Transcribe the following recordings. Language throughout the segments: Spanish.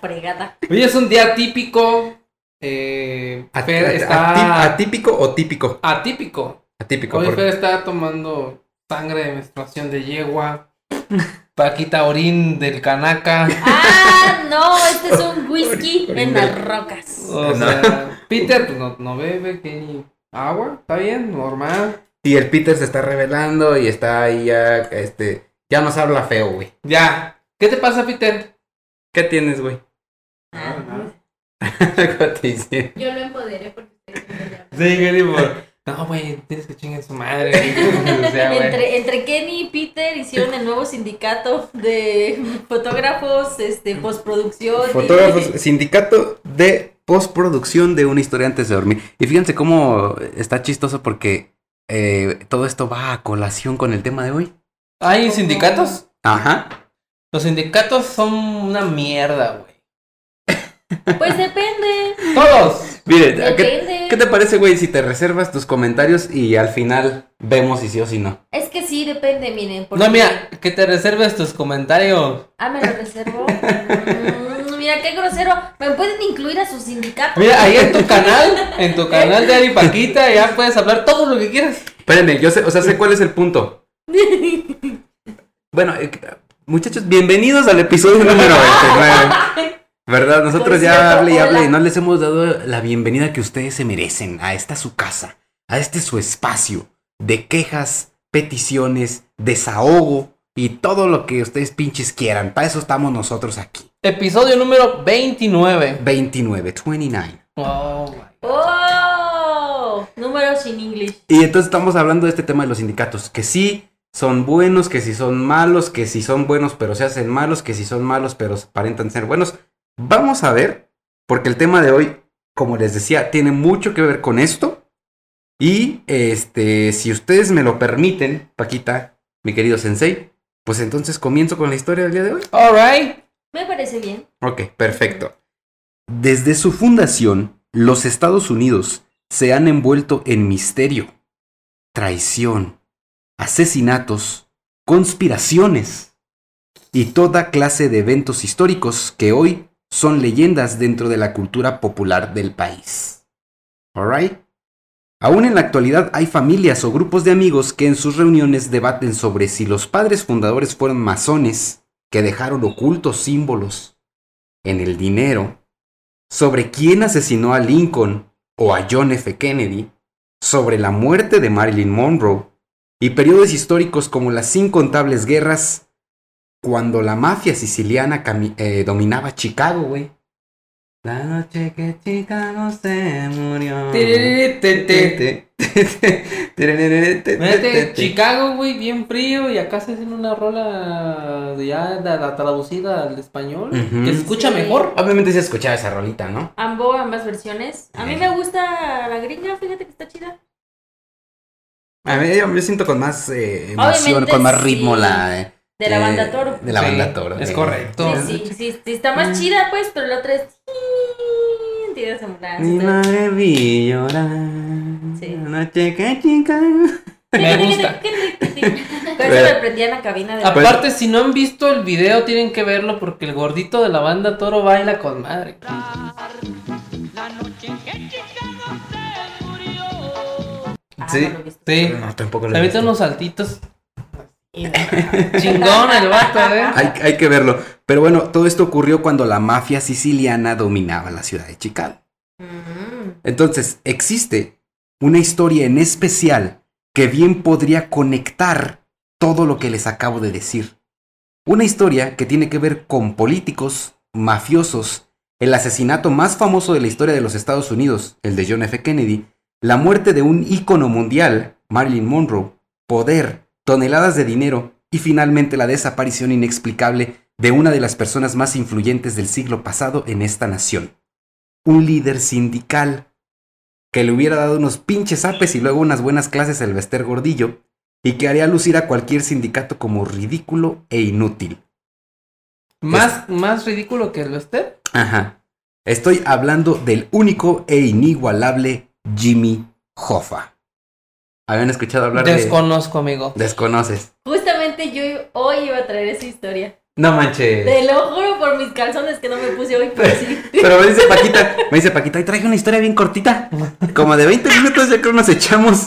fregada. Hoy es un día típico. Eh, At- está ¿Atípico o típico? atípico. Atípico. Hoy porque- Fer está tomando sangre de menstruación de yegua. Paquita orín del canaca. Ah, no, este es un whisky en las rocas. O No. sea, Peter pues no, no bebe, que ni agua, está bien, normal. Y el Peter se está revelando y está ahí ya, este, ya nos habla feo, güey. Ya. ¿Qué te pasa, Peter? ¿Qué tienes, güey? Ah, ¿Qué te hicieron? yo lo empoderé porque ustedes no me llaman. Sí, que tipo, No, güey, tienes que chingar su madre. o sea, güey. Entre, entre Kenny y Peter hicieron el nuevo sindicato de fotógrafos, este, postproducción. y- Fotógrafos, sindicato de postproducción de una historia antes de dormir. Y fíjense cómo está chistoso porque eh, todo esto va a colación con el tema de hoy. ¿Hay sindicatos? Ajá. Los sindicatos son una mierda, güey. Pues depende. Todos. Mire, ¿qué, Depende. qué te parece, güey, si te reservas tus comentarios y al final vemos si sí o si no? Es que sí, depende, miren. porque- No, mira, que te reserves tus comentarios. Ah, me lo reservo. Mm, mira, qué grosero. ¿Me pueden incluir a su sindicato? Mira, ahí en tu canal, en tu canal de Ari Paquita, ya puedes hablar todo lo que quieras. Espérenme, yo sé, o sea, sé cuál es el punto. Bueno, eh, muchachos, bienvenidos al episodio número 29. ¿Verdad? Nosotros ya hable y hable no les hemos dado la bienvenida que ustedes se merecen a esta su casa, a este su espacio de quejas, peticiones, desahogo y todo lo que ustedes pinches quieran. Para eso estamos nosotros aquí. Episodio número 29. 29, 29. Oh, my. ¡Oh! Números in English. Y entonces estamos hablando de este tema de los sindicatos, que sí son buenos, que sí son malos, que sí son buenos pero se hacen malos, que sí son malos pero aparentan ser buenos. Vamos a ver, porque el tema de hoy, como les decía, tiene mucho que ver con esto. Y este, si ustedes me lo permiten, Paquita, mi querido sensei, pues entonces comienzo con la historia del día de hoy. Alright. Me parece bien. Ok, perfecto. Desde su fundación, los Estados Unidos se han envuelto en misterio, traición, asesinatos, conspiraciones y toda clase de eventos históricos que hoy son leyendas dentro de la cultura popular del país. Alright? Aún en la actualidad hay familias o grupos de amigos que en sus reuniones debaten sobre si los padres fundadores fueron masones que dejaron ocultos símbolos en el dinero, sobre quién asesinó a Lincoln o a John F. Kennedy, sobre la muerte de Marilyn Monroe y periodos históricos como las incontables guerras cuando la mafia siciliana eh, dominaba Chicago, güey. La noche que Chicago se murió. Chicago, güey, bien frío y acá se hacen una rola ya da- da- traducida al español que se escucha Sí. mejor. Obviamente se escuchaba esa rolita, ¿no? Ambos, ambas versiones. A mí Eh. me gusta la gringa, fíjate que está chida. A mí yo me siento con más eh, emoción, Obviamente con más sí. ritmo la eh, De la eh, banda Toro. De la Sí, banda Toro. es eh. correcto. Sí, sí, sí, sí, está más chida, pues, pero la otra es. Mi madre vi llorar. Sí. La noche que chica. Me gusta. Con eso me prendía en la cabina de. Aparte, si no han visto el video, tienen que verlo porque el gordito de la banda Toro baila con madre. Ah, sí. Sí. No, tampoco lo he visto. unos saltitos. Chingón el vato, ¿eh? Hay, hay que verlo. Pero bueno, todo esto ocurrió cuando la mafia siciliana dominaba la ciudad de Chicago. Mm. Entonces, existe una historia en especial que bien podría conectar todo lo que les acabo de decir. Una historia que tiene que ver con políticos, mafiosos, el asesinato más famoso de la historia de los Estados Unidos, el de John F. Kennedy, la muerte de un ícono mundial, Marilyn Monroe, poder, toneladas de dinero y finalmente la desaparición inexplicable de una de las personas más influyentes del siglo pasado en esta nación. Un líder sindical que le hubiera dado unos pinches apes y luego unas buenas clases al Bester Gordillo y que haría lucir a cualquier sindicato como ridículo e inútil. Más, más ridículo que el usted. Ajá. Estoy hablando del único e inigualable Jimmy Hoffa. ¿Habían escuchado hablar Desconozco, amigo. de... Desconoces. Justamente yo hoy iba a traer esa historia. No manches. Te lo juro por mis calzones que no me puse hoy, pero sí. Pero me dice Paquita, me dice Paquita, y traje una historia bien cortita. Como de 20 minutos ya creo nos echamos.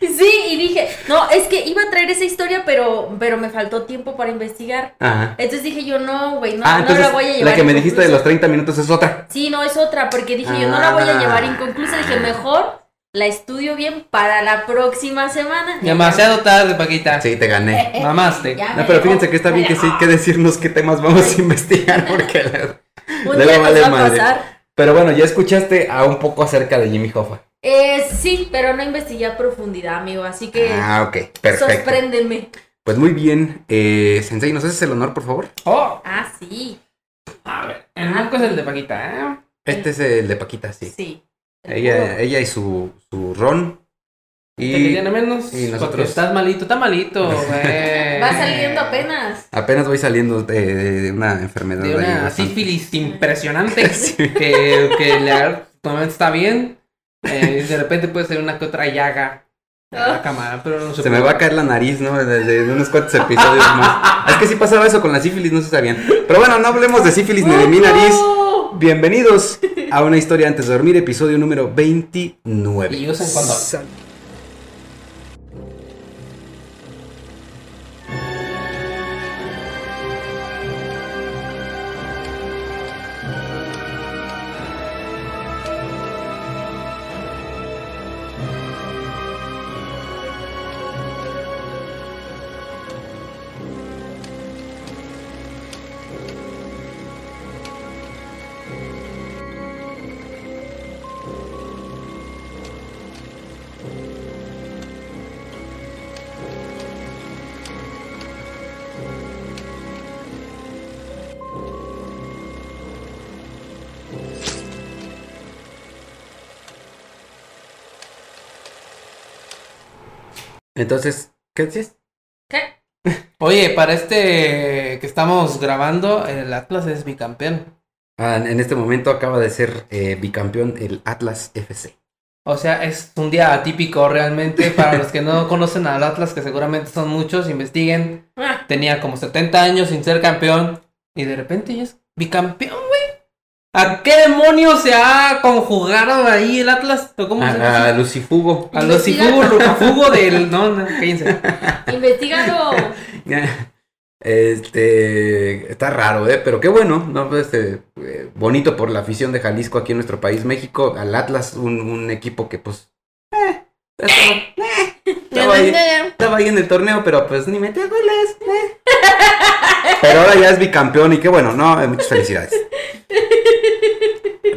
Sí, y dije, no, es que iba a traer esa historia, pero, pero me faltó tiempo para investigar. Ajá. Entonces dije yo, no, güey, no, ah, no la voy a llevar. la que me dijiste de los 30 minutos es otra. Sí, no, es otra, porque dije yo, no la voy a Ah. llevar inconclusa. Dije, mejor la estudio bien para la próxima semana. Demasiado tarde, Paquita. Sí, te gané. Mamaste. No, pero dejó, fíjense que está bien que sí, que decirnos qué temas vamos a investigar, porque luego- día nos vale va a madre. pasar. Pero bueno, ya escuchaste a un poco acerca de Jimmy Hoffa. Eh, sí, pero no investigué a profundidad, amigo, así que Ah, ok, perfecto. sorpréndeme. Pues muy bien, eh, Sensei, ¿nos haces el honor, por favor? Oh, Ah, sí, a ver. El banco es el de Paquita, ¿eh? Este es el de Paquita, sí. sí. El Ella, ella y su, su ron. Te Y menos. y nosotros- Porque estás malito, está malito, güey. Va saliendo apenas. apenas voy saliendo de, de una enfermedad. De una bastante- sífilis impresionante. Sí. Que, que le agarra- normalmente está bien. eh, y de repente puede ser una que otra llaga. A la cámara, pero no se, Se me va a caer la nariz, ¿no? Desde unos cuantos episodios más. Es que sí pasaba eso con la sífilis, no se sabían. Pero bueno, no hablemos de sífilis ni de mi nariz. Bienvenidos a una historia antes de dormir, episodio número 29. Y usen condón. Entonces, ¿qué decías? ¿Qué? Oye, para este que estamos grabando, el Atlas es bicampeón. Ah, en este momento acaba de ser eh, bicampeón el Atlas FC. O sea, es un día atípico realmente para los que no conocen al Atlas, que seguramente son muchos, investiguen. Ah, Tenía como 70 años sin ser campeón y de repente ya es bicampeón. ¿A qué demonios se ha conjugado ahí el Atlas? ¿O cómo se A, a? Lucifugo. A los Investiga. Ifugo, Rucafugo del... No, no, cállense. investigalo. Este está raro, ¿eh? Pero qué bueno, ¿no? Pues, eh, eh, bonito por la afición de Jalisco aquí en nuestro país, México. Al Atlas, un, un equipo que pues. eh, estaba, eh, estaba ahí, estaba ahí en el torneo, pero pues ni metía goles. eh. Pero ahora ya es bicampeón y qué bueno, ¿no? Muchas felicidades.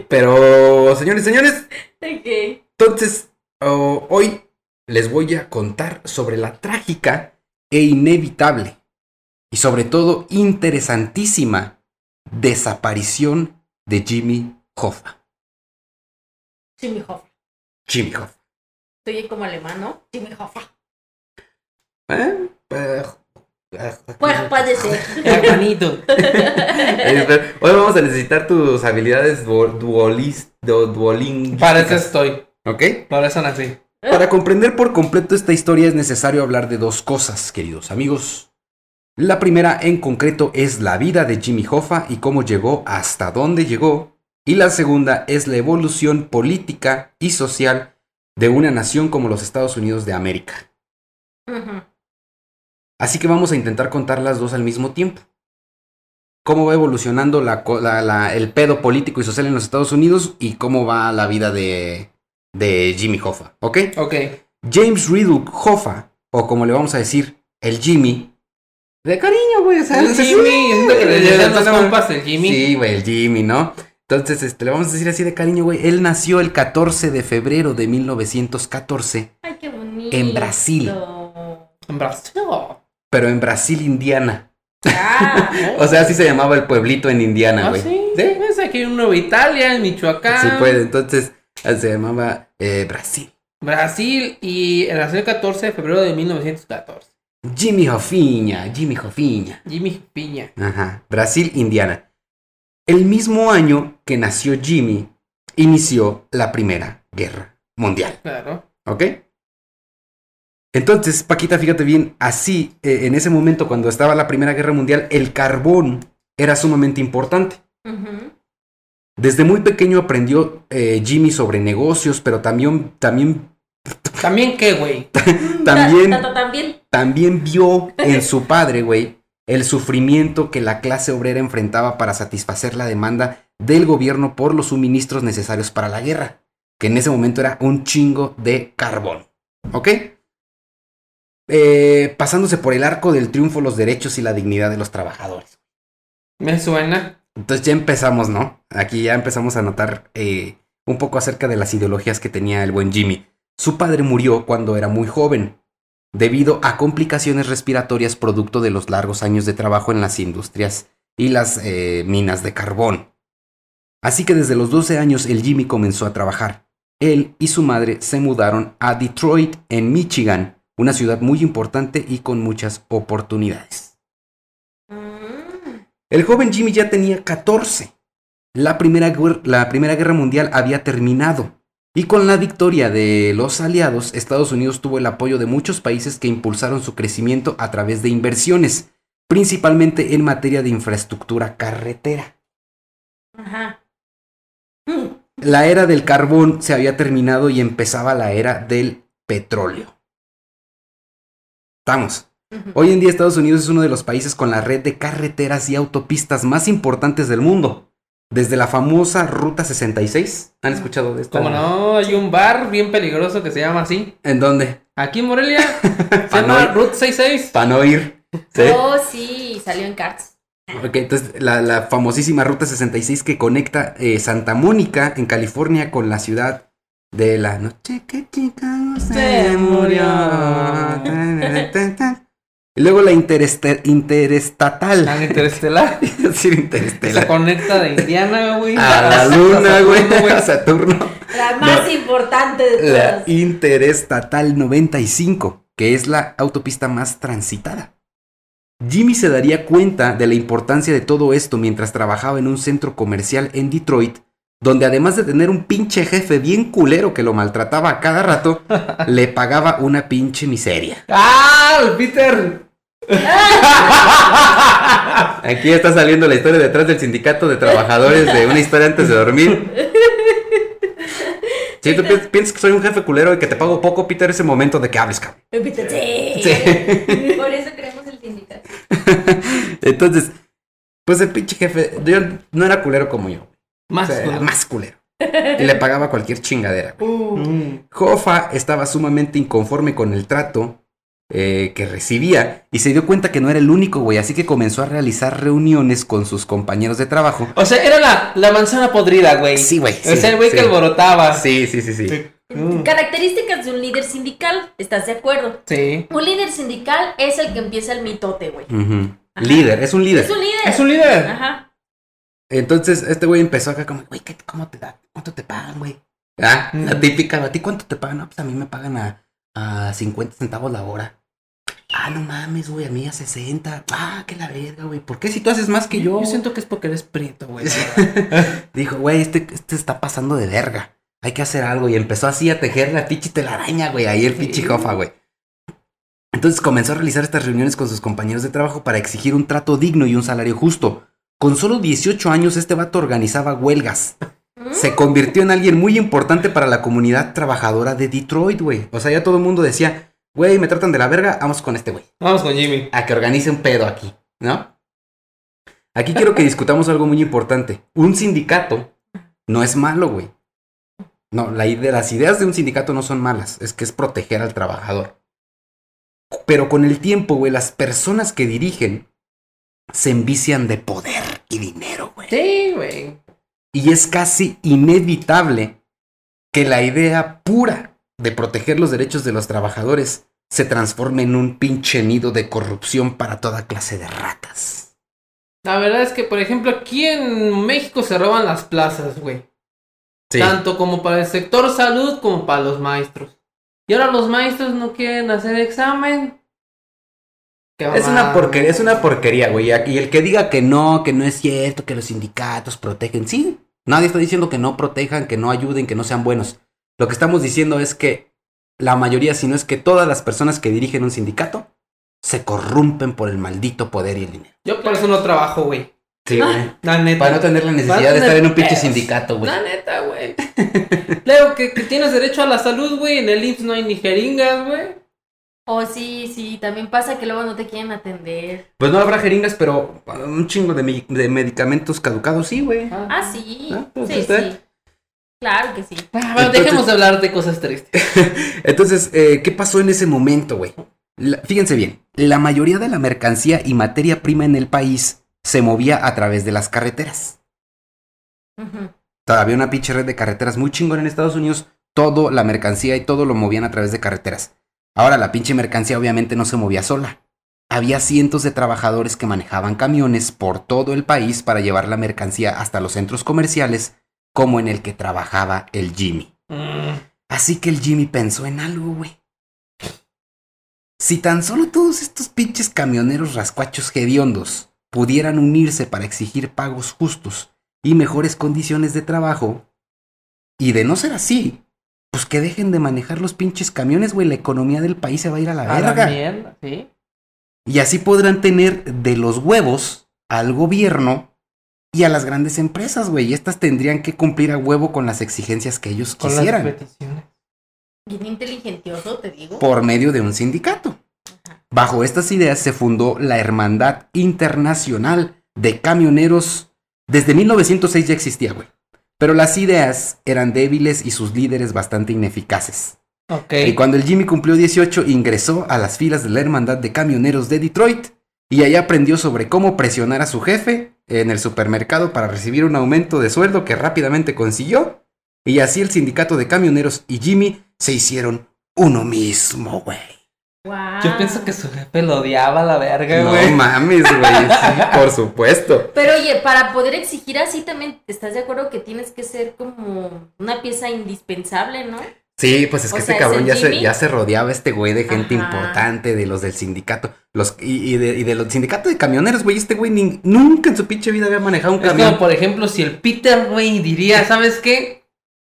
Pero, señores, señores, Ok. entonces, oh, hoy les voy a contar sobre la trágica e inevitable y sobre todo interesantísima desaparición de Jimmy Hoffa. Jimmy Hoffa. Jimmy Hoffa. Estoy como alemán, ¿no? Jimmy Hoffa. ¿Eh? Hermanito. Hoy vamos a necesitar tus habilidades duo- duolis, du- duolingüísticas. Para eso estoy. ¿Ok? Por eso nací. Para comprender por completo esta historia es necesario hablar de dos cosas, queridos amigos. La primera en concreto es la vida de Jimmy Hoffa y cómo llegó hasta dónde llegó. Y la segunda es la evolución política y social de una nación como los Estados Unidos de América. Así que vamos a intentar contar las dos al mismo tiempo. Cómo va evolucionando la co- la- la- el pedo político y social en los Estados Unidos y cómo va la vida de, de Jimmy Hoffa, ¿ok? Ok. James Riddle Hoffa, o como le vamos a decir, el Jimmy. De cariño, güey. O sea, El Jimmy, siento que le sí, decían los sí, compas el Jimmy. Sí, güey, el Jimmy, ¿no? Entonces, este, le vamos a decir así de cariño, güey. Él nació el 14 de febrero de 1914, Ay, qué bonito. En Brasil. En Brasil. Pero en Brasil, Indiana. Ah, O sea, así se llamaba el pueblito en Indiana, Ah, güey. sí. Es aquí en Nueva Italia, en Michoacán. Sí, puede. Entonces, se llamaba eh, Brasil. Brasil y nació el 14 de febrero de 1914. Jimmy Hoffiña, Jimmy Hoffiña. Jimmy Piña. Ajá, Brasil, Indiana. El mismo año que nació Jimmy, inició la Primera Guerra Mundial. Claro. ¿Ok? Entonces, Paquita, fíjate bien, así, eh, en ese momento, cuando estaba la Primera Guerra Mundial, el carbón era sumamente importante. Desde muy pequeño aprendió eh, Jimmy sobre negocios, pero también, también, ¿También qué, güey? También- Ta- ta- ta- también. también vio en su padre, güey, el sufrimiento que la clase obrera enfrentaba para satisfacer la demanda del gobierno por los suministros necesarios para la guerra, que en ese momento era un chingo de carbón. ¿Ok? Eh, pasándose por el arco del triunfo los derechos y la dignidad de los trabajadores. Me suena. Entonces ya empezamos, ¿no? Aquí ya empezamos a notar eh, un poco acerca de las ideologías que tenía el buen Jimmy. Su padre murió cuando era muy joven, debido a complicaciones respiratorias producto de los largos años de trabajo en las industrias y las eh, minas de carbón. Así que desde los 12 años el Jimmy comenzó a trabajar. Él y su madre se mudaron a Detroit, en Michigan, una ciudad muy importante y con muchas oportunidades. El joven Jimmy ya tenía 14. La primera, la primera guerra mundial había terminado. Y con la victoria de los aliados, Estados Unidos tuvo el apoyo de muchos países que impulsaron su crecimiento a través de inversiones, principalmente en materia de infraestructura carretera. Ajá. La era del carbón se había terminado y empezaba la era del petróleo. Estamos. Hoy en día Estados Unidos es uno de los países con la red de carreteras y autopistas más importantes del mundo. Desde la famosa Ruta 66. ¿Han escuchado de esto? Como no, hay un bar bien peligroso que se llama así. ¿En dónde? Aquí en Morelia. se no llama. Route 66. Para no ir. ¿Sí? Oh, sí, salió en Cards. Ok, entonces la, la famosísima Ruta 66 que conecta eh, Santa Mónica en California con la ciudad de la noche que Chicago se Se murió. Y luego la intereste- interestatal. La interestelar. Es decir, Que se interestelar. conecta de Indiana, güey. A la luna, güey. Saturno, A Saturno. La más importante de La todas. Interestatal 95, que es la autopista más transitada. Jimmy se daría cuenta de la importancia de todo esto mientras trabajaba en un centro comercial en Detroit, donde además de tener un pinche jefe bien culero que lo maltrataba a cada rato, le pagaba una pinche miseria. ¡Ah! el Peter! Aquí está saliendo la historia detrás del sindicato de trabajadores de una historia antes de dormir. Si tú pi- piensas que soy un jefe culero y que te pago poco, Peter, ese momento de que hables, cabrón. Sí. Sí. Por eso creemos el sindicato. Entonces, pues el pinche jefe, yo no era culero como yo. O Más. sea, era güey. más culero. Y le pagaba cualquier chingadera. Mm. Hoffa estaba sumamente inconforme con el trato eh, que recibía y se dio cuenta que no era el único, güey. Así que comenzó a realizar reuniones con sus compañeros de trabajo. O sea, era la, la manzana podrida, güey. Sí, güey. o sea, el güey sí. que alborotaba. Sí, sí, sí, sí. Mm. Características de un líder sindical, ¿estás de acuerdo? Sí. Un líder sindical es el que empieza el mitote, güey. Líder, es un líder. Es un líder. Es un líder. Ajá. Entonces, este güey empezó acá como, güey, ¿qué- ¿cómo te da? ¿Cuánto te pagan, güey? Ah, la Mm. típica, ¿a ti cuánto te pagan? No, pues a mí me pagan a, a 50 centavos la hora. Ah, no mames, güey, a mí a 60. Ah, qué la verga, güey. ¿Por qué si tú haces más que yo? Yo siento que es porque eres prieto, güey. Dijo, güey, este, este está pasando de verga. Hay que hacer algo. Y empezó así a tejer la pinche telaraña, güey. Ahí el Sí. pinche jofa, güey. Entonces comenzó a realizar estas reuniones con sus compañeros de trabajo para exigir un trato digno y un salario justo. Con solo 18 años, este vato organizaba huelgas. Mm. Se convirtió en alguien muy importante para la comunidad trabajadora de Detroit, güey. O sea, ya todo el mundo decía, güey, me tratan de la verga, vamos con este güey Vamos con Jimmy. a que organice un pedo aquí, ¿no? Aquí quiero que discutamos algo muy importante. Un sindicato no es malo, güey. No, la idea, las ideas de un sindicato no son malas, es que es proteger al trabajador. Pero con el tiempo, güey, las personas que dirigen se envician de poder y dinero, güey. Sí, güey. Y es casi inevitable que la idea pura de proteger los derechos de los trabajadores se transforme en un pinche nido de corrupción para toda clase de ratas. La verdad es que, por ejemplo, aquí en México se roban las plazas, güey. Tanto como para el sector salud como para los maestros. Y ahora los maestros no quieren hacer examen. Es una porquería, es una porquería, güey. Y el que diga que no, que no es cierto, que los sindicatos protegen, sí. Nadie está diciendo que no protejan, que no ayuden, que no sean buenos. Lo que estamos diciendo es que la mayoría, si no es que todas las personas que dirigen un sindicato, se corrompen por el maldito poder y el dinero. Yo por eso no trabajo, güey. Sí, güey. La neta. Para no tener la necesidad de estar en un pinche sindicato, güey. La neta, güey. Que, que tienes derecho a la salud, güey. En el IMSS no hay ni jeringas, güey. Oh, sí, sí, también pasa que luego no te quieren atender. Pues no habrá jeringas, pero un chingo de, me- de medicamentos caducados, sí, güey. Ah, sí. Ah, pues sí, usted. sí. Claro que sí. Ah, bueno, dejemos de hablar de cosas tristes. Entonces, eh, ¿qué pasó en ese momento, güey? Fíjense bien, la mayoría de la mercancía y materia prima en el país se movía a través de las carreteras. Ujú. Había una pinche red de carreteras muy chingona en Estados Unidos. Todo, la mercancía y todo lo movían a través de carreteras. Ahora, la pinche mercancía obviamente no se movía sola. Había cientos de trabajadores que manejaban camiones por todo el país para llevar la mercancía hasta los centros comerciales, como en el que trabajaba el Jimmy. Mm, Así que el Jimmy pensó en algo, güey. Si tan solo todos estos pinches camioneros rascuachos hediondos pudieran unirse para exigir pagos justos y mejores condiciones de trabajo, y de no ser así, pues que dejen de manejar los pinches camiones, güey, la economía del país se va a ir a la a la verga. mierda, sí. Y así podrán tener de los huevos al gobierno y a las grandes empresas, güey. Y estas tendrían que cumplir a huevo con las exigencias que ellos Con las quisieran. peticiones. Bien inteligentioso, te digo. por medio de un sindicato. Bajo estas ideas se fundó la Hermandad Internacional de Camioneros. Desde 1906 ya existía, güey. Pero las ideas eran débiles y sus líderes bastante ineficaces. Y cuando el Jimmy cumplió 18, ingresó a las filas de la Hermandad de Camioneros de Detroit y ahí aprendió sobre cómo presionar a su jefe en el supermercado para recibir un aumento de sueldo que rápidamente consiguió. Y así el sindicato de camioneros y Jimmy se hicieron uno mismo, güey. Yo pienso que su jefe lo odiaba a la verga, No güey. mames, güey. Sí, por supuesto. Pero oye, para poder exigir así también, ¿estás de acuerdo que tienes que ser como una pieza indispensable, no? Sí, pues es O que sea, este cabrón ¿es ya se, ya se rodeaba este güey de gente Ajá. importante, de los del sindicato. Los, y, y de, y de los sindicatos de camioneros, güey. Este güey ni- nunca en su pinche vida había manejado un Es camión. como, por ejemplo, si el Peter, güey, diría, ¿sabes qué?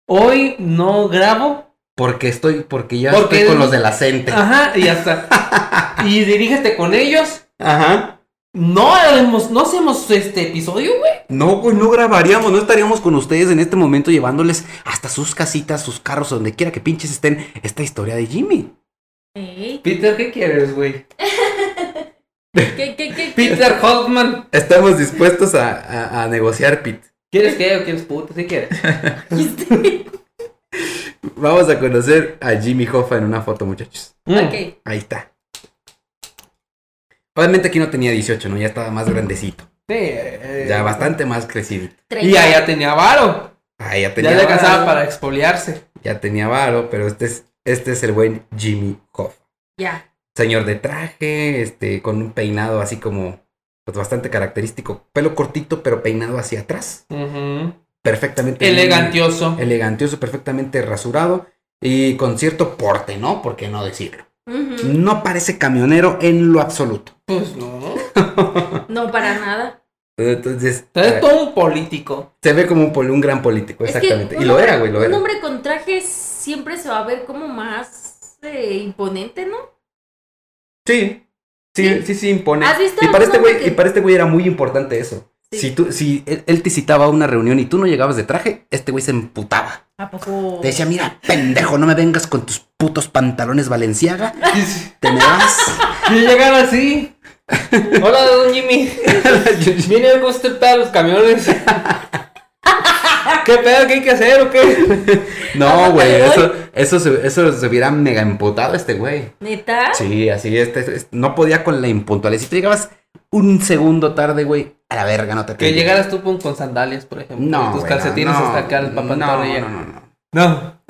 Hoy no grabo. Porque estoy, porque ya Porque- estoy con los de la CENTE. Ajá, y hasta. y dirígete con ellos. Ajá. No no hacemos este episodio, güey. No, güey, no grabaríamos, no estaríamos con ustedes en este momento llevándoles hasta sus casitas, sus carros, donde quiera que pinches estén, esta historia de Jimmy. Ey, Peter, ¿qué quieres, güey? ¿Qué, qué, qué, qué? Peter Hoffman. Estamos dispuestos a, a- a negociar, Pete. ¿Quieres que o quieres puto? ¿Qué quieres? Vamos a conocer a Jimmy Hoffa en una foto, muchachos. Mm. Ok. Ahí está. Obviamente aquí no tenía 18, ¿no? Ya estaba más grandecito. Sí, eh, Ya bastante más crecido. Y ya, ya tenía varo. Ah, ya tenía Ya le alcanzaba varo. para expoliarse. Ya tenía varo, pero este es, este es el buen Jimmy Hoffa. Ya. Señor de traje, este, con un peinado así como, pues bastante característico. Pelo cortito, pero peinado hacia atrás. Ujú. Perfectamente. Elegantioso. Elegantioso, perfectamente rasurado. Y con cierto porte, ¿no? ¿Por qué no decirlo? No parece camionero en lo absoluto. Pues no. No, para nada. Entonces, Es eh, todo un político. se ve como un, poli- un gran político, Es que exactamente. un y lo hombre- era, güey, lo Un era. hombre con traje siempre se va a ver como más eh, imponente, ¿no? Sí. Sí, sí, sí, impone. ¿Has visto Y para este güey, que- y para este güey era muy importante eso. Sí. Si tú, si él, él te citaba a una reunión y tú no llegabas de traje, este güey se emputaba. ¿A poco? Te decía, mira, pendejo, no me vengas con tus putos pantalones Valenciaga. Te me vas. Y llegan así. Hola, don Jimmy. Viene algo usted para los camiones. ¿Qué pedo? ¿Qué hay que hacer o qué? No, güey, eso, eso, se, eso se hubiera mega emputado este güey. ¿Neta? Sí, así, este, este- no podía con la impuntualidad. Si tú llegabas un segundo tarde, güey, a la verga, no te Que llegaras tú con, con sandalias, por ejemplo. No, y tus güey, calcetines no, hasta acá el papá no, no, no, no. No.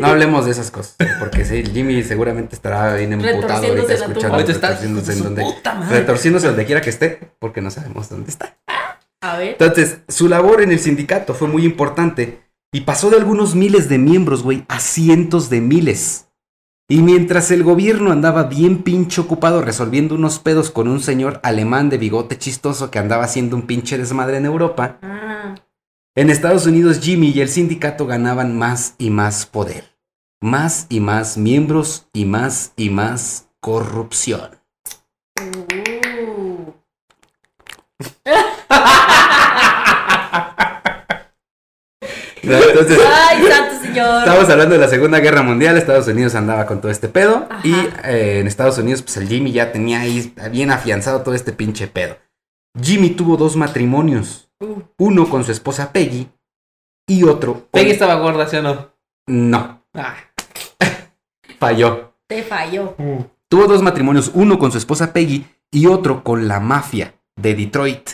No hablemos de esas cosas, porque sí, Jimmy seguramente estará bien emputado ahorita escuchando, tumba. Ahorita está retorciéndose en su donde, puta madre. retorciéndose donde quiera que esté, porque no sabemos dónde está. A ver. Entonces, su labor en el sindicato fue muy importante y pasó de algunos miles de miembros, güey, a cientos de miles. Y mientras el gobierno andaba bien pinche ocupado resolviendo unos pedos con un señor alemán de bigote chistoso que andaba haciendo un pinche desmadre en Europa, Ah, en Estados Unidos Jimmy y el sindicato ganaban más y más poder. más y más miembros y más y más corrupción. Uh. Entonces, Ay, santo señor. Estamos hablando de la Segunda Guerra Mundial, Estados Unidos andaba con todo este pedo Ajá. y eh, en Estados Unidos pues el Jimmy ya tenía ahí bien afianzado todo este pinche pedo. Jimmy tuvo dos matrimonios, Uh, uno con su esposa Peggy y otro con... Peggy estaba gorda, ¿sí o no? No, Ah. falló. te falló. Tuvo dos matrimonios, uno con su esposa Peggy y otro con la mafia de Detroit.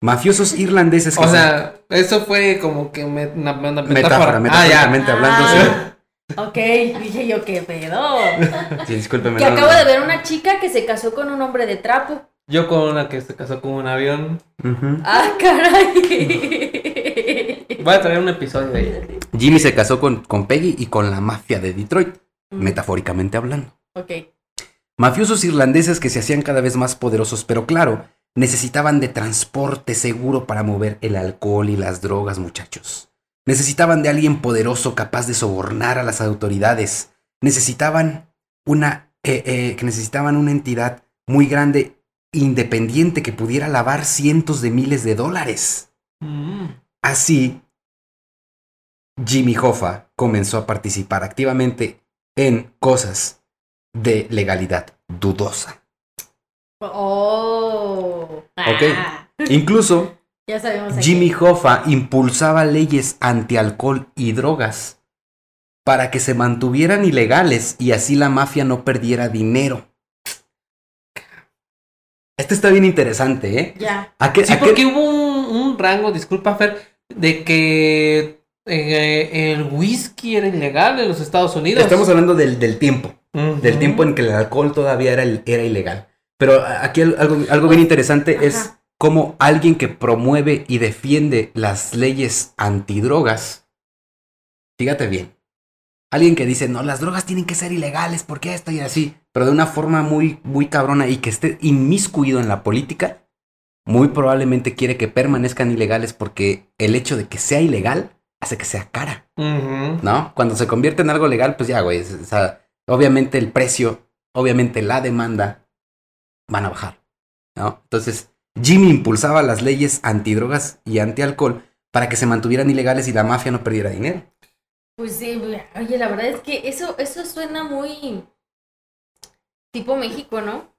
Mafiosos irlandeses que O se- sea, eso fue como que me- una, una metáfora. metáfora, Ah, ya. metafóricamente hablando. sí. Ah, ok, dije yo, qué pedo. Sí, discúlpeme. Que no, no. acabo de ver una chica que se casó con un hombre de trapo. Yo con una que se casó con un avión. Ujú. Ah, caray. Voy a traer un episodio de ella. Jimmy se casó con, con Peggy y con la mafia de Detroit, metafóricamente hablando. Ok. Mafiosos irlandeses que se hacían cada vez más poderosos, pero claro, necesitaban de transporte seguro para mover el alcohol y las drogas, muchachos. Necesitaban de alguien poderoso capaz de sobornar a las autoridades. Necesitaban una, eh, eh, que necesitaban una entidad muy grande, independiente, que pudiera lavar cientos de miles de dólares. Mm. Así, Jimmy Hoffa comenzó a participar activamente en cosas de legalidad dudosa. Oh. Ok. Ah, Incluso, Ya sabemos. a Jimmy. Hoffa impulsaba leyes antialcohol y drogas para que se mantuvieran ilegales y así la mafia no perdiera dinero. Esto está bien interesante, ¿eh? Ya. ¿A qué- Sí, a qué- porque hubo un, un rango, disculpa Fer, de que eh, el whisky era ilegal en los Estados Unidos. Estamos hablando del, del tiempo. Del tiempo en que el alcohol todavía era, era ilegal. Pero aquí al- algo, algo bien interesante es cómo alguien que promueve y defiende las leyes antidrogas, fíjate bien, alguien que dice, no, las drogas tienen que ser ilegales porque esto y así, pero de una forma muy, muy cabrona y que esté inmiscuido en la política, muy probablemente quiere que permanezcan ilegales porque el hecho de que sea ilegal hace que sea cara. ¿no? Cuando se convierte en algo legal, pues ya, güey. es- o sea, obviamente el precio, obviamente la demanda van a bajar, ¿no? Entonces, Jimmy impulsaba las leyes antidrogas y antialcohol para que se mantuvieran ilegales y la mafia no perdiera dinero. Pues sí, oye, la verdad es que eso, eso suena muy tipo México, ¿no?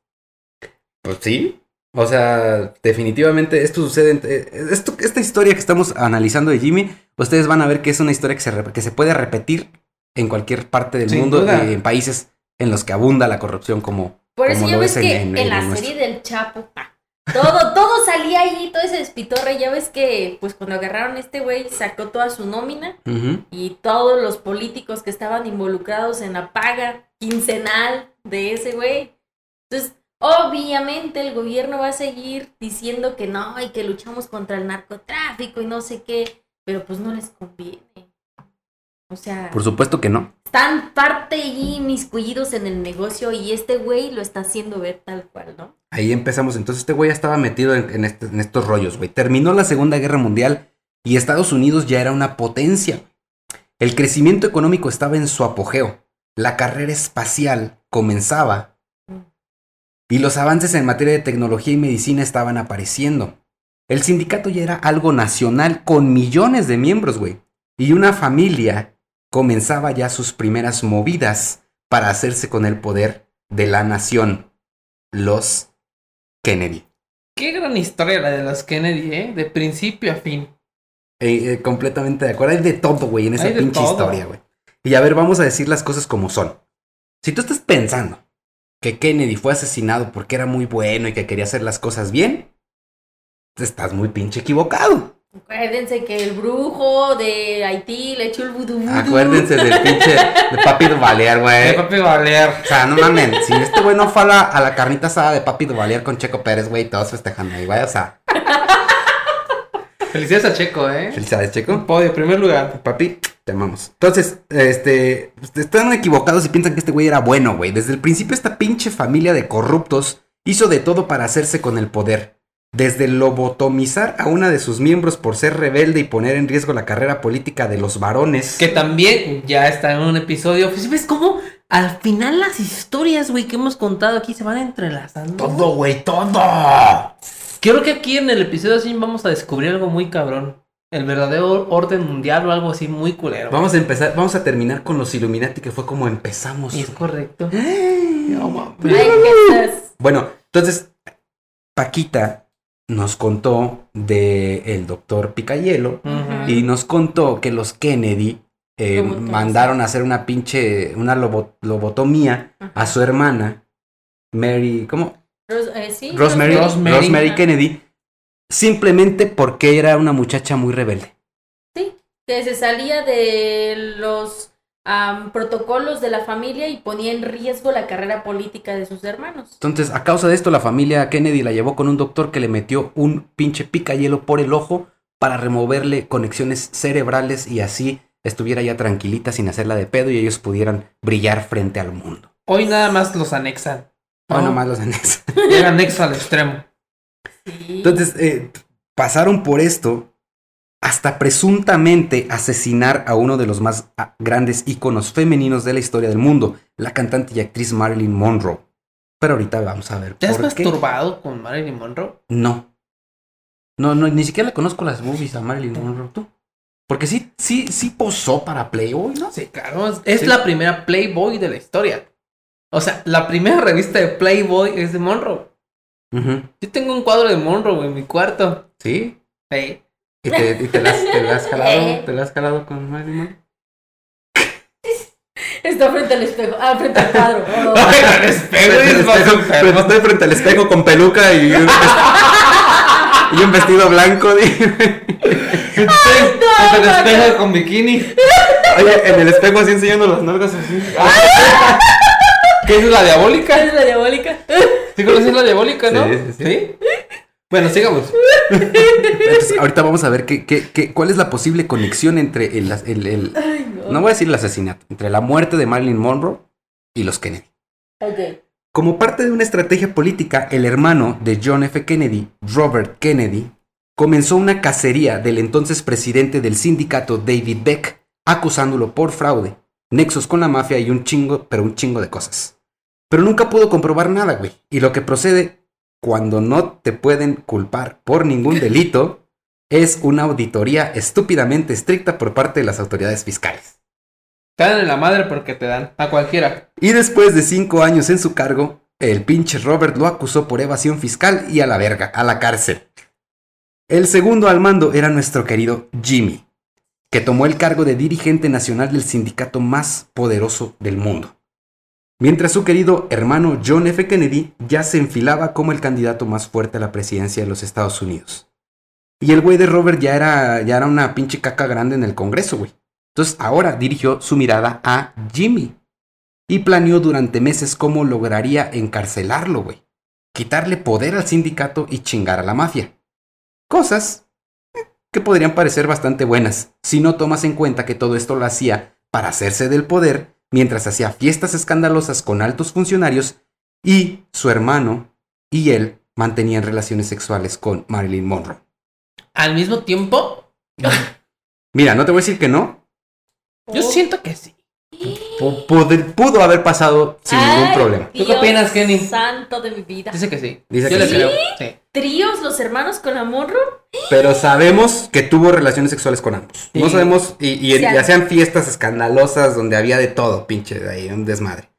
Pues sí. O sea, definitivamente esto sucede. en- eh, esto, esta historia que estamos analizando de Jimmy, ustedes van a ver que es una historia que se, que se puede repetir en cualquier parte del Sin mundo, duda. eh, en países en los que abunda la corrupción como, Por eso ya ves en- que en- en, en la nuestro. serie del Chapo, todo, todo salía ahí, todo ese despitorre. Ya ves que, pues cuando agarraron a este güey, sacó toda su nómina y todos los políticos que estaban involucrados en la paga quincenal de ese güey. Entonces, obviamente el gobierno va a seguir diciendo que no y que luchamos contra el narcotráfico y no sé qué, pero pues no les conviene. O sea, Por supuesto que no. están parte y inmiscuidos en el negocio y este güey lo está haciendo ver tal cual, ¿no? Ahí empezamos. Entonces este güey ya estaba metido en, en este- en estos rollos, güey. Terminó la Segunda Guerra Mundial y Estados Unidos ya era una potencia. El crecimiento económico estaba en su apogeo. La carrera espacial comenzaba y los avances en materia de tecnología y medicina estaban apareciendo. El sindicato ya era algo nacional con millones de miembros, güey. Y una familia comenzaba ya sus primeras movidas para hacerse con el poder de la nación. Los Kennedy. Qué gran historia la de los Kennedy, ¿eh? De principio a fin. Eh, eh, completamente de acuerdo. Hay de todo, güey, en esa Hay pinche historia, güey. Y a ver, vamos a decir las cosas como son. Si tú estás pensando que Kennedy fue asesinado porque era muy bueno y que quería hacer las cosas bien, estás muy pinche equivocado. Acuérdense que el brujo de Haití le echó el vudú. Acuérdense del pinche de Papi Duvalier, güey. papi Valer. O sea, no mames, si este güey no fue a la, a la carnita asada de Papi Duvalier con Checo Pérez, güey, todos festejando ahí, güey. O sea, Felicidades a Checo, ¿eh? felicidades, Checo. Un podio, primer lugar. Papi, te amamos. Entonces, este, están equivocados y piensan que este güey era bueno, güey. Desde el principio esta pinche familia de corruptos hizo de todo para hacerse con el poder. Desde lobotomizar a una de sus miembros por ser rebelde y poner en riesgo la carrera política de los varones. Que también ya está en un episodio. ¿Ves cómo al final las historias, güey, que hemos contado aquí se van entrelazando? Todo, güey, todo. Creo que aquí en el episodio así vamos a descubrir algo muy cabrón. El verdadero orden mundial o algo así muy culero. Vamos a empezar, vamos a terminar con los Illuminati, que fue como empezamos. Y es correcto. bueno, entonces, Paquita nos contó de el doctor Picayelo y nos contó que los Kennedy eh, mandaron a hacer una pinche, una lobotomía a su hermana, Mary, ¿cómo? Eh, Rosemary, Rosemary, Kennedy, simplemente porque era una muchacha muy rebelde. Sí, que se salía de los protocolos de la familia y ponía en riesgo la carrera política de sus hermanos. Entonces, a causa de esto, la familia Kennedy la llevó con un doctor que le metió un pinche picayelo por el ojo para removerle conexiones cerebrales y así estuviera ya tranquilita sin hacerla de pedo y ellos pudieran brillar frente al mundo. Hoy nada más los anexan. Hoy nada más los anexan. Llega anexo al extremo. Entonces, eh, pasaron por esto hasta presuntamente asesinar a uno de los más ah, grandes íconos femeninos de la historia del mundo, la cantante y actriz Marilyn Monroe. Pero ahorita vamos a ver. ¿Te has masturbado con Marilyn Monroe? No. No, no, ni siquiera le conozco las movies a Marilyn Monroe. ¿Tú? Porque sí, sí, sí posó para Playboy, ¿no? Sí, claro. Es la primera Playboy de la historia. O sea, la primera revista de Playboy es de Monroe. Yo tengo un cuadro de Monroe en mi cuarto. ¿Sí? Sí. ¿Y te, y te, las, te has jalado, te has jalado con Monroe? Está frente al espejo. Ah, frente al cuadro. Oh. Ay, al espejo. Frente al espejo, pero estoy frente al espejo con peluca y un, y un vestido blanco. Dime. Ay, no, frente al espejo con bikini. Oye, en el espejo así enseñando las nalgas así. ¿Qué es la diabólica? ¿Qué es la diabólica? ¿Sí conoces la diabólica, no? Sí, sí, sí. Bueno, sigamos. Entonces, ahorita vamos a ver qué, qué, qué, cuál es la posible conexión entre el, el, el Ay, no. no voy a decir el asesinato, entre la muerte de Marilyn Monroe y los Kennedy. Ok. Como parte de una estrategia política, el hermano de John F. Kennedy, Robert Kennedy, comenzó una cacería del entonces presidente del sindicato David Beck, acusándolo por fraude, nexos con la mafia y un chingo, pero un chingo de cosas. Pero nunca pudo comprobar nada, güey. Y lo que procede cuando no te pueden culpar por ningún delito es una auditoría estúpidamente estricta por parte de las autoridades fiscales. Te dan en la madre porque te dan a cualquiera. Y después de cinco años en su cargo, el pinche Robert lo acusó por evasión fiscal y a la verga, a la cárcel. El segundo al mando era nuestro querido Jimmy, que tomó el cargo de dirigente nacional del sindicato más poderoso del mundo. Mientras su querido hermano John F. Kennedy ya se enfilaba como el candidato más fuerte a la presidencia de los Estados Unidos. Y el güey de Robert ya era, ya era una pinche caca grande en el Congreso, güey. Entonces ahora dirigió su mirada a Jimmy. Y planeó durante meses cómo lograría encarcelarlo, güey. Quitarle poder al sindicato y chingar a la mafia. Cosas eh, que podrían parecer bastante buenas, si no tomas en cuenta que todo esto lo hacía para hacerse del poder mientras hacía fiestas escandalosas con altos funcionarios y su hermano y él mantenían relaciones sexuales con Marilyn Monroe. Al mismo tiempo, Mira, no te voy a decir que no. yo siento que sí. Pu- pudo, pudo haber pasado sin ningún problema. ¿Tú qué opinas, Kenny? Santo de mi vida. Dice que sí. Dice yo que le sí. creo. Sí. ¿Tríos los hermanos con Amorro? Pero sabemos que tuvo relaciones sexuales con ambos. No sabemos, y, y, Sí, y algo. hacían fiestas escandalosas donde había de todo, pinche, de ahí, un desmadre.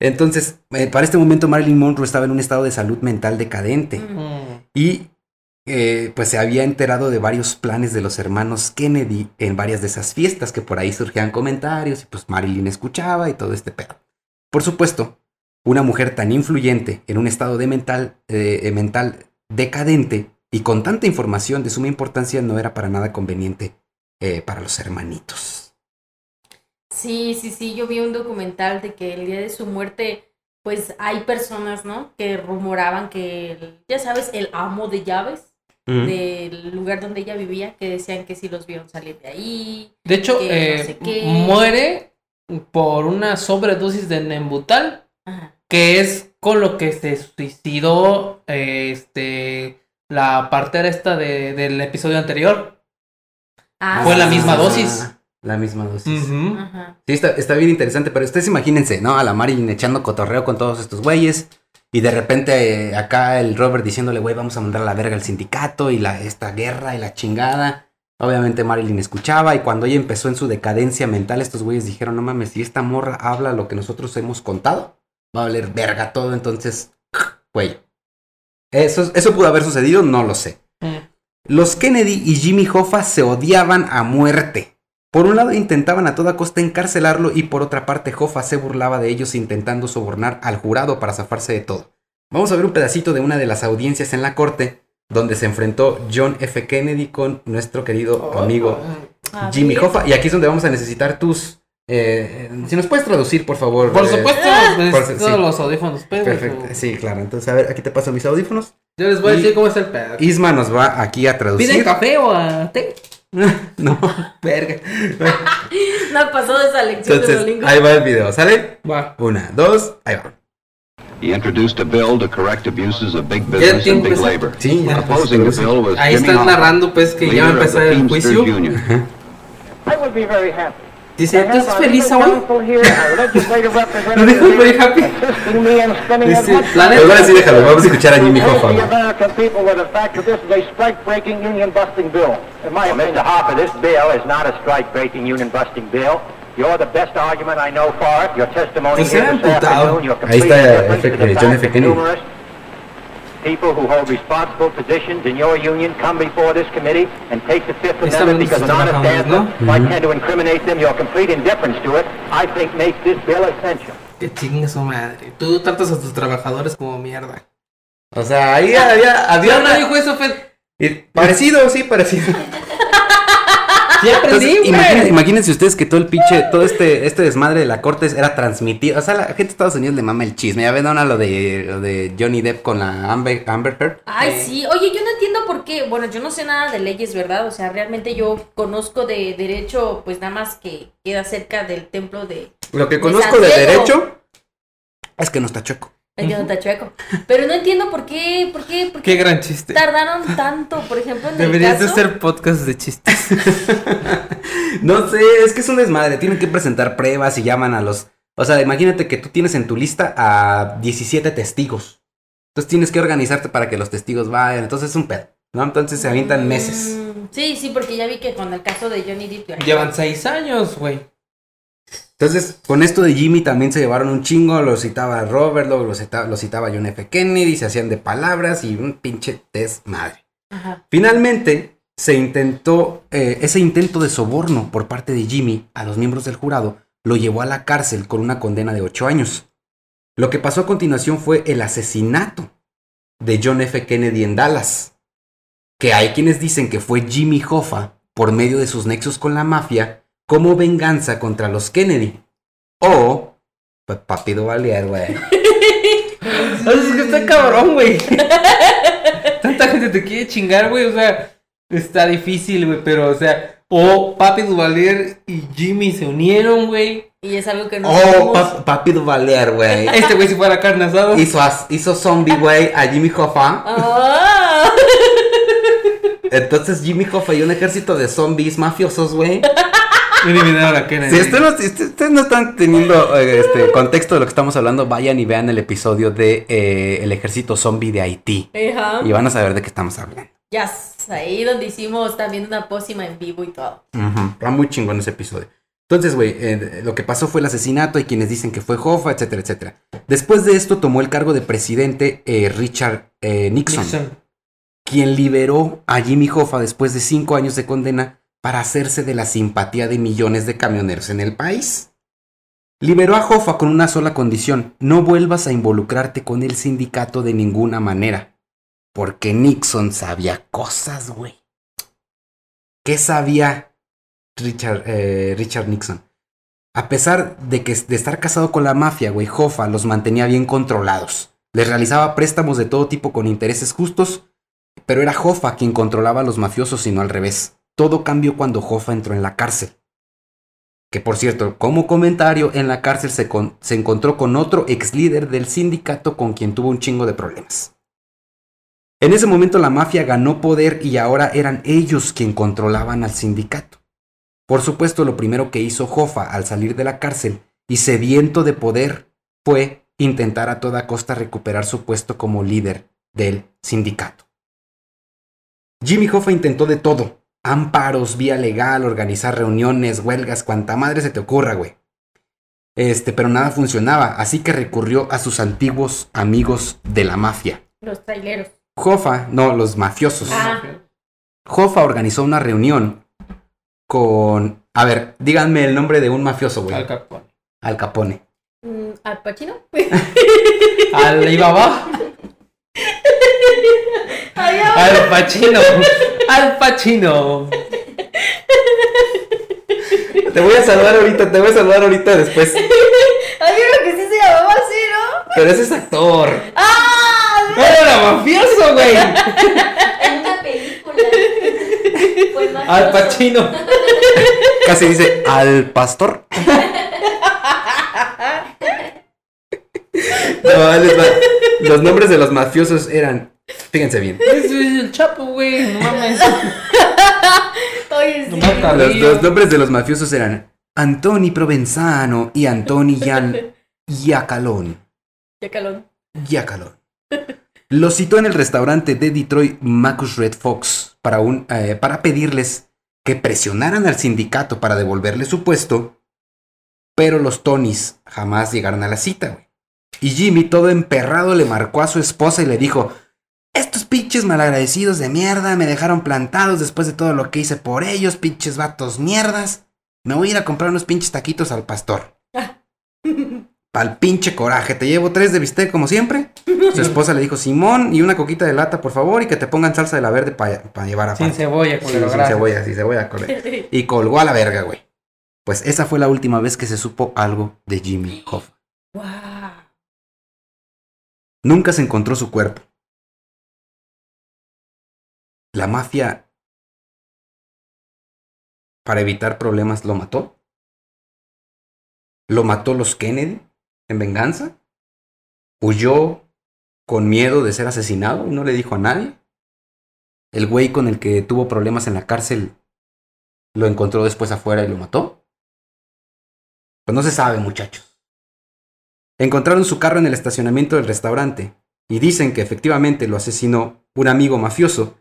Entonces, eh, para este momento Marilyn Monroe estaba en un estado de salud mental decadente. Mm. Y eh, pues se había enterado de varios planes de los hermanos Kennedy en varias de esas fiestas que por ahí surgían comentarios y pues Marilyn escuchaba y todo este pedo. Por supuesto, una mujer tan influyente en un estado de mental, eh, mental decadente y con tanta información de suma importancia no era para nada conveniente eh, para los hermanitos. Sí, sí, sí, yo vi un documental de que el día de su muerte, pues hay personas, ¿no? Que rumoraban que, el- ya sabes, el amo de llaves Mm. del lugar donde ella vivía, que decían que sí los vieron salir de ahí. De hecho, Que no eh, sé qué. muere por una sobredosis de Nembutal, Ajá. que es con lo que se suicidó eh, este la partera esta de, del episodio anterior. Ah, Fue la misma dosis. La misma dosis. Ajá. Sí, está, está bien interesante, pero ustedes imagínense, ¿no? A la Marilyn echando cotorreo con todos estos güeyes. Y de repente eh, acá el Robert diciéndole, güey, vamos a mandar a la verga al sindicato y la, esta guerra y la chingada. Obviamente Marilyn escuchaba y cuando ella empezó en su decadencia mental, estos güeyes dijeron, no mames, si esta morra habla lo que nosotros hemos contado, va a valer verga todo, entonces, güey. Eso, eso pudo haber sucedido, no lo sé. Mm. Los Kennedy y Jimmy Hoffa se odiaban a muerte. Por un lado intentaban a toda costa encarcelarlo y por otra parte Hoffa se burlaba de ellos intentando sobornar al jurado para zafarse de todo. Vamos a ver un pedacito de una de las audiencias en la corte donde se enfrentó John F. Kennedy con nuestro querido Oh, amigo A Jimmy ver. Hoffa. Y aquí es donde vamos a necesitar tus... eh, si nos puedes traducir, por favor. Por eh, supuesto, necesito sí. los audífonos, pero. Perfecto, sí, claro. Entonces, a ver, aquí te paso mis audífonos. Yo les voy a Y- decir cómo es el pedo. Isma nos va aquí a traducir. ¿Piden café o a té? no. Verga. No pasó de esa lección de Entonces, Duolingo. ahí va el video, ¿sale? Va. Una, dos, ahí va. He introduced a bill to correct abuses of big business and big labor. Sí, ya, pues, Opposing the bill was Ahí están narrando, pues, que ya va a empezar el juicio. I would be very happy. Dice, ¿entonces feliz hoy? Lo dijo very happy. Dice, Pues sí, déjalo, vamos a escuchar a Jimmy Hoffa. Mr. This bill is not a strike-breaking, union-busting bill. You're the best argument I know for it. Your testimony here era this emputado. afternoon, you're Ahí completely está, different F- to the John fact F. that Kennedy. numerous people who hold responsible positions in your union come before this committee and take the Fifth Amendment because sus an honest trabajadores, answer might tend to incriminate them. Your complete indifference to it, I think, makes this bill essential. Que chingue su madre. Tú tratas a tus trabajadores como mierda. O sea, ahí había, había ¿Quién no una- dijo eso, Fed? Parecido, sí, parecido. Ya aprendí, Entonces, imagínense, imagínense ustedes que todo el pinche, todo este, este desmadre de la corte era transmitido. O sea, la gente de Estados Unidos le mama el chisme. Ya ven ahora lo de, lo de Johnny Depp con la Amber, Amber Heard. Ay, sí. Oye, yo no entiendo por qué. Bueno, yo no sé nada de leyes, ¿verdad? O sea, realmente yo conozco de derecho, pues nada más que queda cerca del templo de. Lo que De conozco de Santiago. derecho es que no está chueco. Ay, yo no está chueco. Pero no entiendo por qué, por qué, por Qué qué gran chiste. tardaron tanto, por ejemplo, en Deberías de el caso. hacer podcast de chistes. No sé, es que es un desmadre. Tienen que presentar pruebas y llaman a los. O sea, imagínate que tú tienes en tu lista a 17 testigos. Entonces tienes que organizarte para que los testigos vayan. Entonces es un pedo, ¿no? Entonces se avientan meses. Mm, Sí, sí, porque ya vi que con el caso de Johnny Depp. Llevan seis años, güey. Entonces, con esto de Jimmy también se llevaron un chingo. Lo citaba Robert, luego lo citaba, lo citaba John F. Kennedy. Se hacían de palabras y un pinche desmadre. Ajá. Finalmente, se intentó, eh, ese intento de soborno por parte de Jimmy a los miembros del jurado lo llevó a la cárcel con una condena de 8 años. Lo que pasó a continuación fue el asesinato de John F. Kennedy en Dallas, que hay quienes dicen que fue Jimmy Hoffa, por medio de sus nexos con la mafia, como venganza contra los Kennedy. O, pues, papido Valier, güey. O sea, es que está cabrón, güey. Tanta gente te quiere chingar, güey. O sea, está difícil, güey. Pero, o sea, o Papi Duvalier y Jimmy se unieron, güey. Y es algo que no Oh, pa- papido Valier, güey. Este güey si fuera carne asada. hizo, as- hizo zombie, güey, a Jimmy Hoffa. Ah. Entonces Jimmy Hoffa y un ejército de zombies mafiosos, güey. Eliminaron a Kennedy. Si ustedes no, si están teniendo eh, este contexto de lo que estamos hablando, vayan y vean el episodio de eh, El ejército zombie de Haití. Ajá. Y van a saber de qué estamos hablando. Ya, ahí donde hicimos también una pócima en vivo y todo. Ujú, Está muy chingón ese episodio. Entonces, güey, eh, lo que pasó fue el asesinato. Hay quienes dicen que fue Hoffa, etcétera, etcétera. Después de esto tomó el cargo de presidente eh, Richard eh, Nixon. Nixon. quien liberó a Jimmy Hoffa después de cinco años de condena para hacerse de la simpatía de millones de camioneros en el país. Liberó a Hoffa con una sola condición, no vuelvas a involucrarte con el sindicato de ninguna manera, porque Nixon sabía cosas, güey. ¿Qué sabía Richard, eh, Nixon? A pesar de, que, de estar casado con la mafia, güey, Hoffa los mantenía bien controlados. Les realizaba préstamos de todo tipo con intereses justos pero era Hoffa quien controlaba a los mafiosos y no al revés. Todo cambió cuando Hoffa entró en la cárcel. Que por cierto, como comentario, en la cárcel se, con- se encontró con otro ex líder del sindicato con quien tuvo un chingo de problemas. En ese momento la mafia ganó poder y ahora eran ellos quien controlaban al sindicato. Por supuesto, lo primero que hizo Hoffa al salir de la cárcel y sediento de poder fue intentar a toda costa recuperar su puesto como líder del sindicato. Jimmy Hoffa intentó de todo, amparos, vía legal, organizar reuniones, huelgas, cuanta madre se te ocurra, güey. Este, pero nada funcionaba, así que recurrió a sus antiguos amigos de la mafia. Los traileros. Hoffa, no, los mafiosos. Ah. Hoffa organizó una reunión con... A ver, díganme el nombre de un mafioso, güey. Al Capone. Al Capone. Mm, ¿Al Pacino? Alibaba. Ay, Al Pacino. Al Pacino. Te voy a salvar ahorita, te voy a salvar ahorita después. Hay uno que sí se llamaba así, ¿no? Pero ese es actor. ¡Ah! Era mafioso, güey. En una película. Fue Al Pacino. Casi dice al pastor. No, ahí les va. Los nombres de los mafiosos eran. Fíjense bien. Es el Chapo, güey. No mames. Oye, sí. No mata. Los, los nombres de los mafiosos eran Antoni Provenzano y Antoni Yan Yacalón. Ya calón. Yacalón. Lo citó en el restaurante de Detroit Marcus Red Fox para, un, eh, para pedirles que presionaran al sindicato para devolverle su puesto, pero los Tonys jamás llegaron a la cita, güey. Y Jimmy, todo emperrado, le marcó a su esposa y le dijo, estos pinches malagradecidos de mierda me dejaron plantados después de todo lo que hice por ellos, pinches vatos mierdas. Me voy a ir a comprar unos pinches taquitos al pastor. Pal pinche coraje, te llevo tres de bistec como siempre. Su esposa le dijo, Simón, y una coquita de lata, por favor, y que te pongan salsa de la verde para llevar a Sin cebolla, Sí, sin cebolla, sin cebolla. Y colgó a la verga, güey. Pues esa fue la última vez que se supo algo de Jimmy Hoffa. Wow. Nunca se encontró su cuerpo. La mafia, para evitar problemas, lo mató. Lo mató los Kennedy en venganza. Huyó con miedo de ser asesinado y no le dijo a nadie. El güey con el que tuvo problemas en la cárcel lo encontró después afuera y lo mató. Pues no se sabe, muchachos. Encontraron su carro en el estacionamiento del restaurante y dicen que efectivamente lo asesinó un amigo mafioso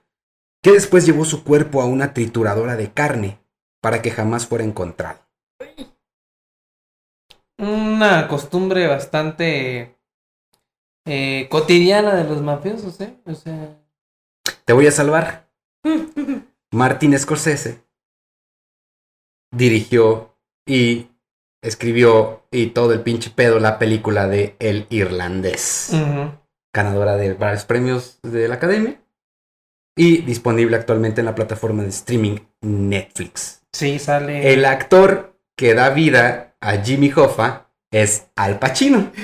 que después llevó su cuerpo a una trituradora de carne para que jamás fuera encontrado. Una costumbre bastante eh, cotidiana de los mafiosos, ¿eh? O sea, Te voy a salvar. Martin Scorsese dirigió y escribió y todo el pinche pedo la película de El Irlandés. ganadora de varios premios de la academia y disponible actualmente en la plataforma de streaming Netflix. sí, sale. El actor que da vida a Jimmy Hoffa es Al Pacino.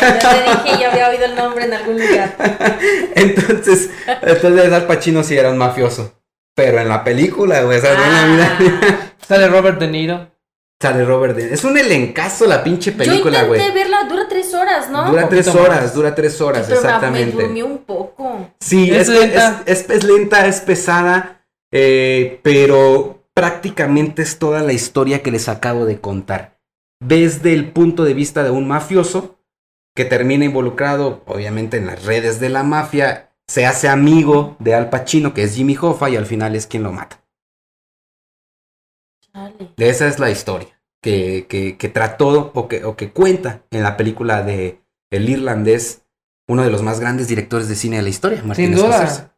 Ya te dije, ya había oído el nombre en algún lugar. Entonces, entonces Al Pacino sí era un mafioso. Pero en la película, güey, o sea, no en la vida Ah. Sale Robert De Niro. Sale Robert De Es un elencazo la pinche Yo película, intenté güey. verla, dura tres horas, ¿no? Dura tres horas, más. dura tres horas, Pero me- exactamente. me durmió un poco. Sí, Es es, lenta. es- es- es lenta, es pesada, eh, pero prácticamente es toda la historia que les acabo de contar. Desde el punto de vista de un mafioso que termina involucrado, obviamente, en las redes de la mafia, se hace amigo de Al Pacino, que es Jimmy Hoffa, y al final es quien lo mata. Esa es la historia que, que, que trató o que, o que cuenta en la película de El Irlandés, uno de los más grandes directores de cine de la historia, Martin Sin duda. Scorsese.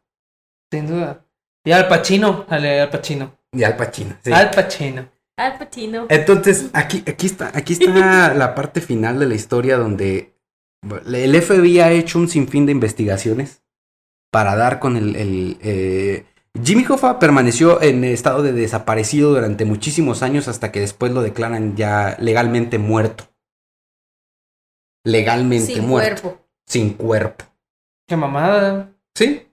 Sin duda. Y Al Pacino. Sale Al Pacino. Y Al Pacino. sí. Al Pacino. Al Patino. Entonces, aquí, aquí está, aquí está la parte final de la historia donde el FBI ha hecho un sinfín de investigaciones para dar con el... el, eh, Jimmy Hoffa permaneció en estado de desaparecido durante muchísimos años hasta que después lo declaran ya legalmente muerto. Legalmente Sin muerto. cuerpo. Sin cuerpo. Qué mamada. Sí.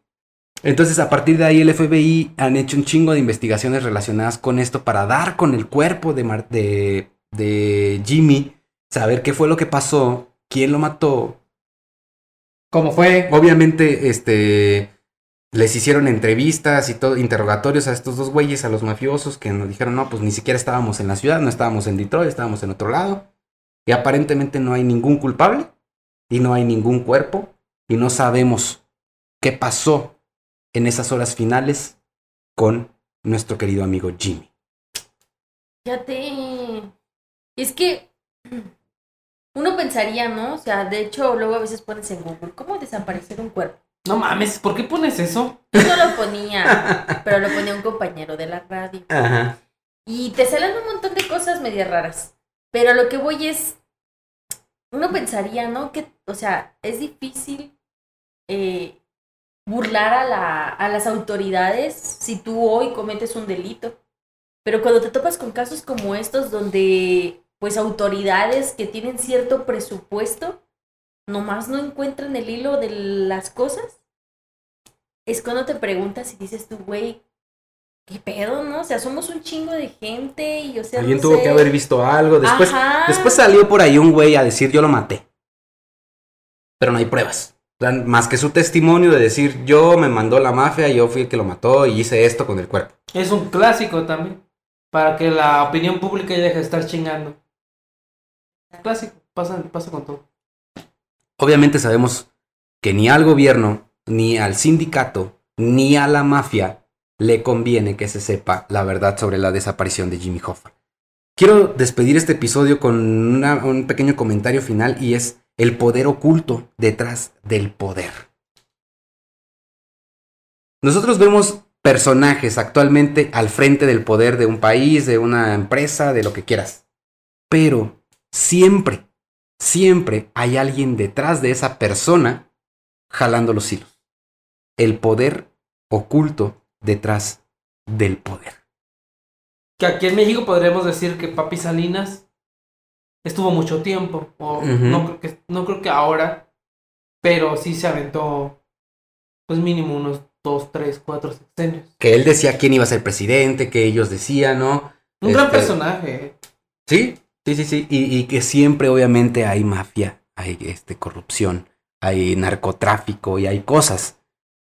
Entonces, a partir de ahí, el FBI han hecho un chingo de investigaciones relacionadas con esto para dar con el cuerpo de, Mar- de, de Jimmy, saber qué fue lo que pasó, quién lo mató ¿Cómo fue? Obviamente, este. Les hicieron entrevistas y todo, interrogatorios a estos dos güeyes, a los mafiosos, que nos dijeron, no, pues ni siquiera estábamos en la ciudad, no estábamos en Detroit, estábamos en otro lado. Y aparentemente no hay ningún culpable, y no hay ningún cuerpo, y no sabemos qué pasó en esas horas finales con nuestro querido amigo Jimmy. Fíjate. Es que uno pensaría, ¿no? O sea, de hecho, luego a veces pones en Google, ¿cómo desaparecer un cuerpo? No mames, ¿por qué pones eso? Yo no lo ponía, pero lo ponía un compañero de la radio. Ajá. Y te salen un montón de cosas medias raras. Pero lo que voy es, uno pensaría, ¿no? Que, o sea, es difícil eh, burlar a, la, a las autoridades si tú hoy cometes un delito. Pero cuando te topas con casos como estos donde pues autoridades que tienen cierto presupuesto nomás no encuentran el hilo de las cosas, es cuando te preguntas y dices tú, güey, ¿qué pedo, no? O sea, somos un chingo de gente y o sea, Alguien no tuvo sé. que haber visto algo. Después, Ajá. después salió por ahí un güey a decir yo lo maté. Pero no hay pruebas. Más que su testimonio de decir yo me mandó la mafia, yo fui el que lo mató y hice esto con el cuerpo. Es un clásico también. Para que la opinión pública ya deje de estar chingando. Clásico, pasa, pasa con todo. Obviamente sabemos que ni al gobierno, ni al sindicato, ni a la mafia le conviene que se sepa la verdad sobre la desaparición de Jimmy Hoffa. Quiero despedir este episodio con un pequeño comentario final y es el poder oculto detrás del poder. Nosotros vemos personajes actualmente al frente del poder de un país, de una empresa, de lo que quieras. Pero siempre, siempre hay alguien detrás de esa persona jalando los hilos. El poder oculto detrás del poder. Que aquí en México podríamos decir que Papi Salinas estuvo mucho tiempo. O no, creo que, no creo que ahora. Pero sí se aventó. Pues mínimo unos dos, tres, cuatro sexenios. Que él decía quién iba a ser presidente, que ellos decían, ¿no? Un gran Este, personaje. Sí, sí, sí, sí. Y, que siempre, obviamente, hay mafia, hay este, corrupción, hay narcotráfico y hay cosas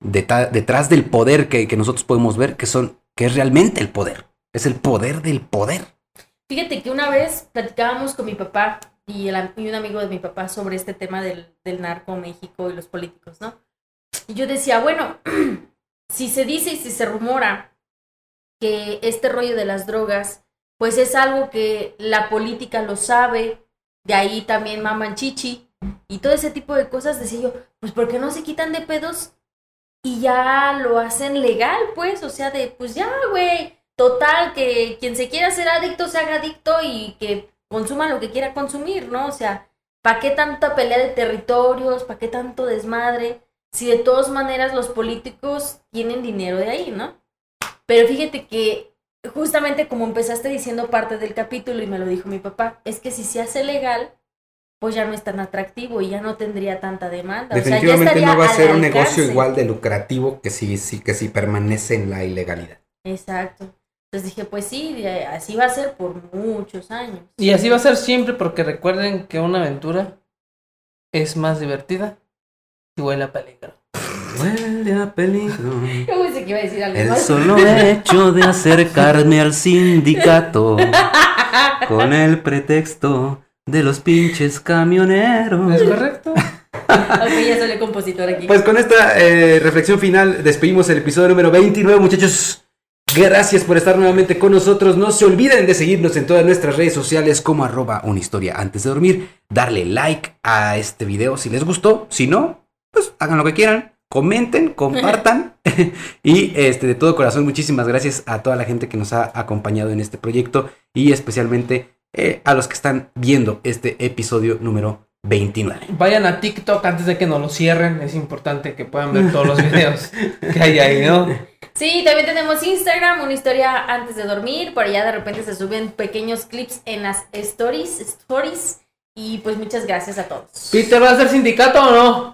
detrás del poder que, nosotros podemos ver que son, que es realmente el poder. Es el poder del poder. Fíjate que una vez platicábamos con mi papá y un amigo de mi papá sobre este tema del, del narco México y los políticos, ¿no? Y yo decía, bueno, si se dice y si se rumora que este rollo de las drogas, pues es algo que la política lo sabe, de ahí también maman chichi y todo ese tipo de cosas, decía yo, pues ¿por qué no se quitan de pedos y ya lo hacen legal, pues? O sea, de, pues ya, güey, total, que quien se quiera ser adicto se haga adicto y que consuma lo que quiera consumir, ¿no? O sea, ¿para qué tanta pelea de territorios? ¿Para qué tanto desmadre? Si de todas maneras los políticos tienen dinero de ahí, ¿no? Pero fíjate que justamente como empezaste diciendo parte del capítulo y me lo dijo mi papá, es que si se hace legal, pues ya no es tan atractivo y ya no tendría tanta demanda. O sea, ya Definitivamente no va a ser un negocio igual de lucrativo que si, si- que si permanece en la ilegalidad. Exacto. Entonces dije, pues sí, así va a ser por muchos años. Y así va a ser siempre porque recuerden que una aventura es más divertida si huele a peligro. Huele a peligro. Pensé que iba a decir algo El más. solo hecho de acercarme al sindicato con el pretexto de los pinches camioneros. ¿Es correcto? Ok, ya salió compositor aquí. Pues con esta eh, reflexión final despedimos el episodio número 29, muchachos. Gracias por estar nuevamente con nosotros. No se olviden de seguirnos en todas nuestras redes sociales como arroba una historia antes de dormir. Darle like a este video si les gustó. Si no, pues hagan lo que quieran. Comenten, compartan. y este, de todo corazón, muchísimas gracias a toda la gente que nos ha acompañado en este proyecto. Y especialmente eh, a los que están viendo este episodio número 29. Vayan a TikTok antes de que nos lo cierren. Es importante que puedan ver todos los videos que hay ahí, ¿no? Sí, también tenemos Instagram, una historia antes de dormir. Por allá de repente se suben pequeños clips en las stories. stories y pues muchas gracias a todos. ¿Peter va a ser sindicato o no?